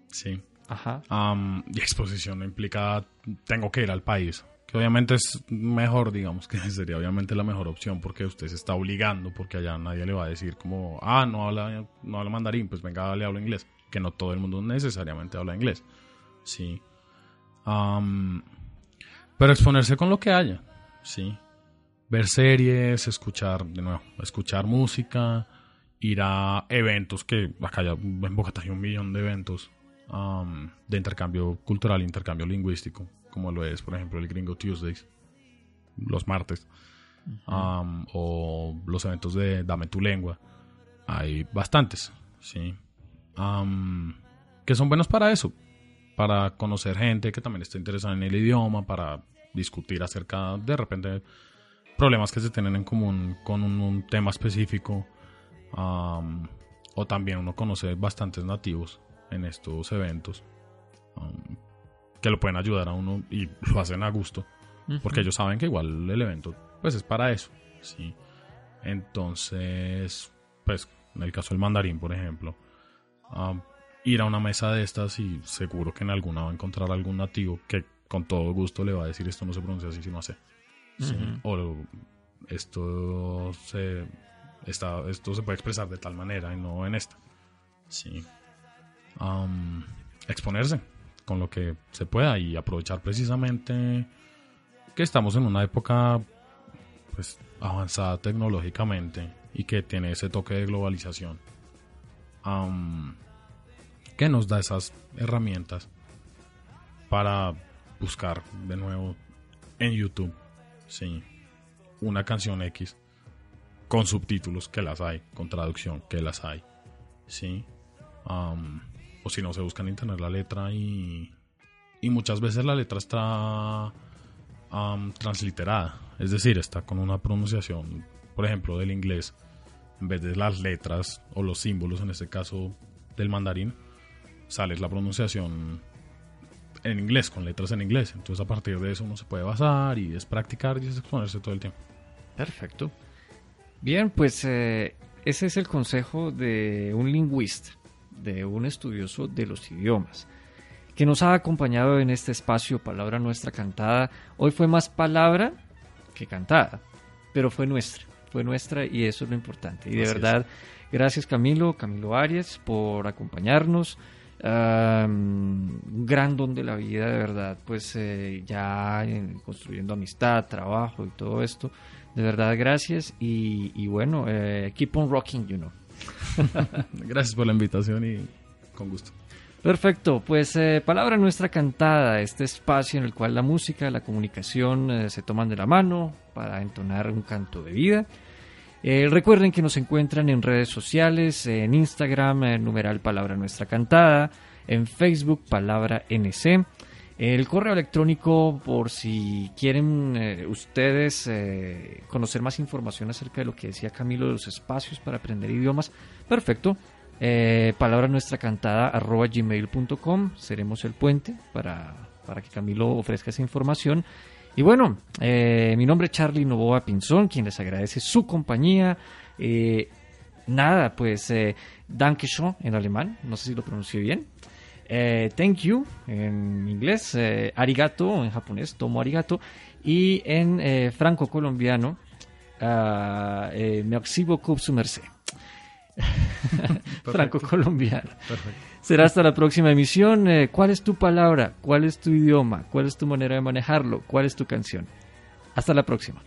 Sí. Ajá. Am, y exposición implica tengo que ir al país. Que obviamente es mejor, digamos que <laughs> sería obviamente la mejor opción porque usted se está obligando, porque allá nadie le va a decir como, ah, no habla, no habla mandarín, pues venga, le hablo inglés. Que no todo el mundo necesariamente habla inglés. Sí. Am, pero exponerse con lo que haya. Sí. Ver series, escuchar, de nuevo, escuchar música, ir a eventos que acá ya en Bogotá hay un millón de eventos um, de intercambio cultural, intercambio lingüístico, como lo es, por ejemplo, el Gringo Tuesdays, los martes, um, o los eventos de Dame tu lengua. Hay bastantes, sí. Um, que son buenos para eso, para conocer gente que también está interesada en el idioma, para discutir acerca de repente problemas que se tienen en común con un, un tema específico. um, o también uno conoce bastantes nativos en estos eventos. Um, que lo pueden ayudar a uno y lo hacen a gusto, porque ellos saben que igual el evento pues es para eso, ¿sí? Entonces, pues en el caso del mandarín, por ejemplo, um, ir a una mesa de estas y seguro que en alguna va a encontrar algún nativo que con todo gusto le va a decir esto no se pronuncia así, sino hace. ¿sí? O esto se, está, esto se puede expresar de tal manera y no en esta. Sí. Um, exponerse con lo que se pueda y aprovechar precisamente que estamos en una época pues avanzada tecnológicamente y que tiene ese toque de globalización um, que nos da esas herramientas para buscar de nuevo en YouTube sí una canción X con subtítulos que las hay con traducción que las hay sí o si no se busca en internet la letra y y muchas veces la letra está um, transliterada. Es decir está con una pronunciación por ejemplo del inglés en vez de las letras o los símbolos en este caso del mandarín sale la pronunciación en inglés con letras en inglés. Entonces a partir de eso uno se puede basar y es practicar y es exponerse todo el tiempo. Perfecto. Bien, pues eh, ese es el consejo de un lingüista, de un estudioso de los idiomas, que nos ha acompañado en este espacio Palabra Nuestra Cantada. Hoy fue más palabra que cantada, pero fue nuestra, fue nuestra y eso es lo importante. Y de es. verdad, gracias Camilo, Camilo Arias, por acompañarnos. Um, un gran don de la vida, de verdad, pues eh, ya en- construyendo amistad, trabajo y todo esto. De verdad, gracias. Y, y bueno, eh, keep on rocking, you know. <laughs> gracias por la invitación y con gusto Perfecto, pues eh, palabra nuestra cantada, este espacio en el cual la música, la comunicación eh, se toman de la mano para entonar un canto de vida. Eh, recuerden que nos encuentran en redes sociales, en Instagram, numeral palabra nuestra cantada, en Facebook palabra NC. El correo electrónico por si quieren ustedes conocer más información acerca de lo que decía Camilo de los espacios para aprender idiomas, perfecto. Eh, palabra nuestra cantada arroba gmail.com seremos el puente para, para que Camilo ofrezca esa información y bueno, eh, mi nombre es Charlie Novoa Pinzón, quien les agradece su compañía. Eh, nada, pues eh, Danke schön en alemán, no sé si lo pronuncié bien. Thank you en inglés, arigato en japonés, tomo arigato. Y en eh, franco-colombiano, ah, me exhibo con su merced. <laughs> franco-colombiano. Será hasta la próxima emisión. Eh, ¿Cuál es tu palabra? ¿Cuál es tu idioma? ¿Cuál es tu manera de manejarlo? ¿Cuál es tu canción? Hasta la próxima.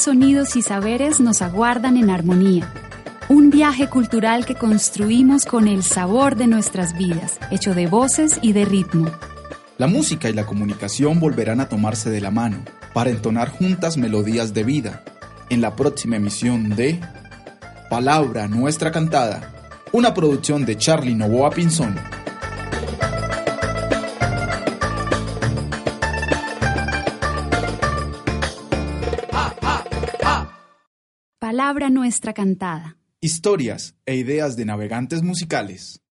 Sonidos y saberes nos aguardan en armonía. Un viaje cultural que construimos con el sabor de nuestras vidas, hecho de voces y de ritmo. La música y la comunicación volverán a tomarse de la mano para entonar juntas melodías de vida en la próxima emisión de Palabra Nuestra Cantada, una producción de Charlie Novoa Pinzón. Palabra nuestra cantada. Historias e ideas de navegantes musicales.